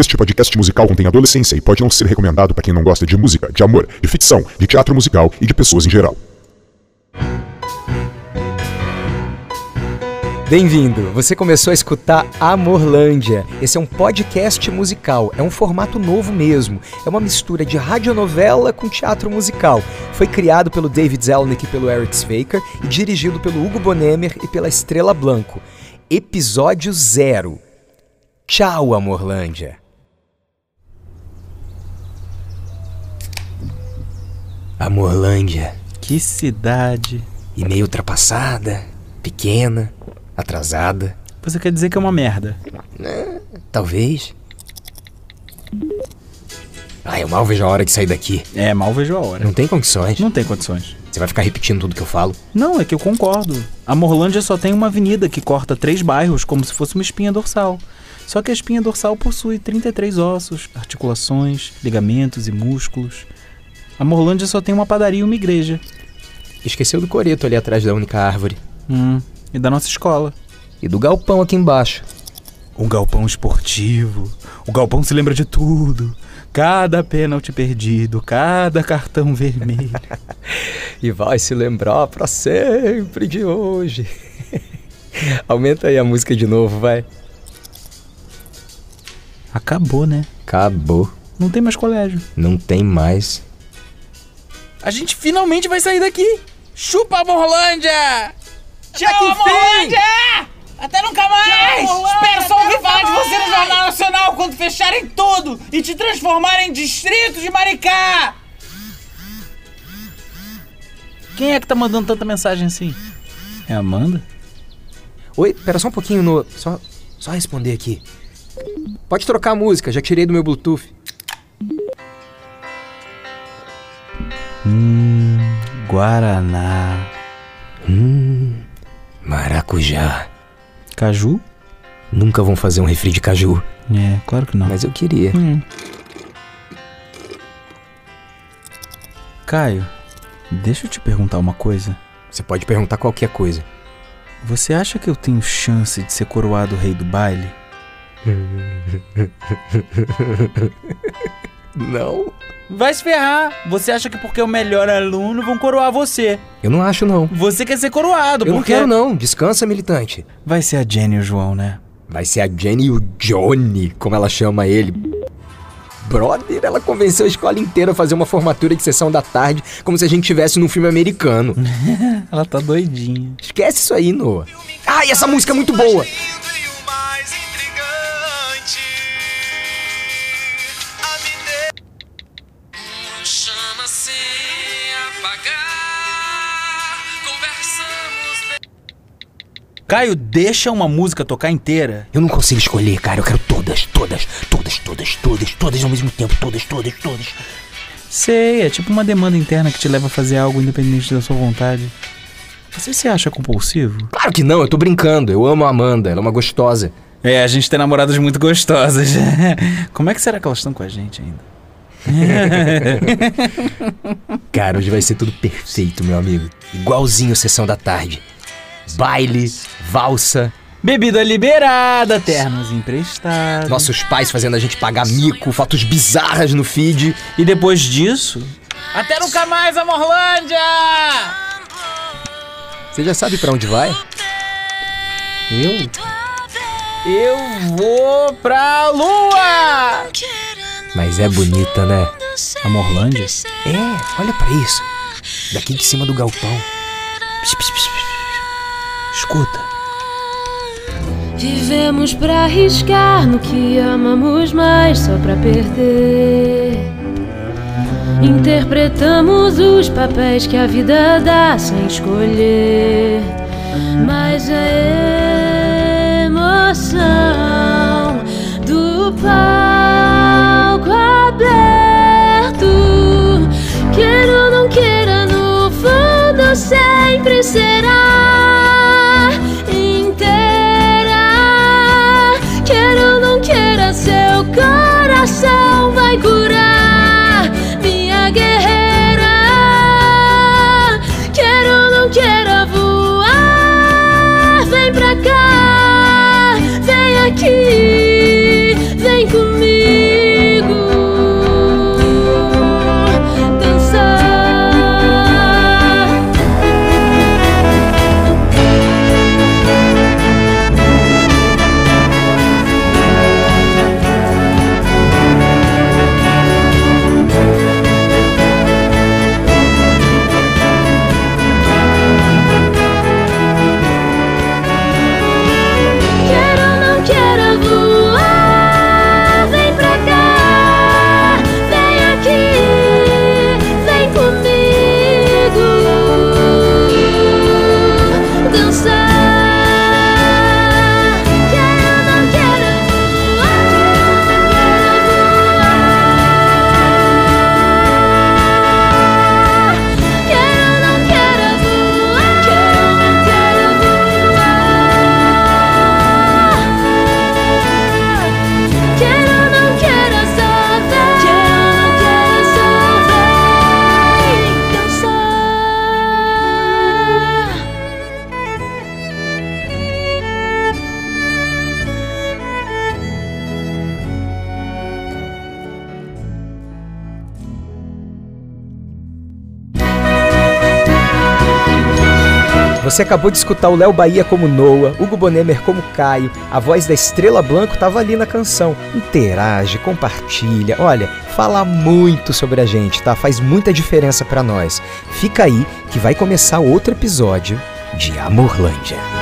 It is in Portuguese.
Este podcast musical contém adolescência e pode não ser recomendado para quem não gosta de música, de amor, de ficção, de teatro musical e de pessoas em geral. Bem-vindo! Você começou a escutar Amorlândia. Esse é um podcast musical, é um formato novo mesmo. É uma mistura de radionovela com teatro musical. Foi criado pelo David Zelnick e pelo Eric Svaker e dirigido pelo Hugo Bonemer e pela Estrela Blanco. Episódio zero. Tchau, Amorlândia! Amorlândia. Que cidade. E meio ultrapassada, pequena, atrasada. Você quer dizer que é uma merda? É, talvez. Ah, eu mal vejo a hora de sair daqui. É, mal vejo a hora. Não tem condições. Não tem condições. Você vai ficar repetindo tudo que eu falo? Não, é que eu concordo. A Morlândia só tem uma avenida que corta três bairros como se fosse uma espinha dorsal. Só que a espinha dorsal possui 33 ossos, articulações, ligamentos e músculos. A Morlândia só tem uma padaria e uma igreja. Esqueceu do coreto ali atrás da única árvore. Hum, e da nossa escola. E do galpão aqui embaixo. O galpão esportivo. O galpão se lembra de tudo. Cada pênalti perdido, cada cartão vermelho. e vai se lembrar para sempre de hoje. Aumenta aí a música de novo, vai. Acabou, né? Acabou. Não tem mais colégio. Não tem mais. A gente finalmente vai sair daqui. Chupa a Morlândia! Tchau, Morlândia! Até nunca mais! Tchau, Espero só ouvir falar de você no Jornal Nacional quando fecharem tudo e te transformarem em distrito de Maricá! Quem é que tá mandando tanta mensagem assim? É a Amanda? Oi, pera só um pouquinho, no. Só, só responder aqui. Pode trocar a música, já tirei do meu Bluetooth. Hum, Guaraná. Hum, maracujá. Caju? Nunca vão fazer um refri de caju. É, claro que não. Mas eu queria. Hum. Caio, deixa eu te perguntar uma coisa. Você pode perguntar qualquer coisa. Você acha que eu tenho chance de ser coroado rei do baile? Não. Vai se ferrar. Você acha que porque é o melhor aluno vão coroar você? Eu não acho, não. Você quer ser coroado, Eu porque... não quero, não. Descansa, militante. Vai ser a Jenny e o João, né? Vai ser a Jenny e o Johnny, como ela chama ele. Brother, ela convenceu a escola inteira a fazer uma formatura de sessão da tarde, como se a gente estivesse num filme americano. ela tá doidinha. Esquece isso aí, Noah. Ai, essa música é muito boa! Caio, deixa uma música tocar inteira. Eu não consigo escolher, cara. Eu quero todas, todas, todas, todas, todas, todas ao mesmo tempo. Todas, todas, todas. Sei, é tipo uma demanda interna que te leva a fazer algo independente da sua vontade. Você se acha compulsivo? Claro que não, eu tô brincando. Eu amo a Amanda, ela é uma gostosa. É, a gente tem namoradas muito gostosas. Como é que será que elas estão com a gente ainda? Cara, hoje vai ser tudo perfeito, meu amigo. Igualzinho sessão da tarde. Baile, valsa. Bebida liberada, ternos emprestados. Nossos pais fazendo a gente pagar mico, fotos bizarras no feed. E depois disso. Até nunca mais, Amorlândia! Você já sabe para onde vai? Eu? Eu vou pra lua! Mas é bonita, né? A Morlândia? É, olha para isso. Daqui de cima do galpão. Pss, pss, pss, Escuta. Vivemos pra arriscar no que amamos mais só pra perder. Interpretamos os papéis que a vida dá sem escolher. Mas a emoção do palco você acabou de escutar o Léo Bahia como Noah, Hugo Bonemer como Caio, a voz da Estrela Blanco tava ali na canção. Interage, compartilha, olha, fala muito sobre a gente, tá? Faz muita diferença para nós. Fica aí que vai começar outro episódio de Amorlândia.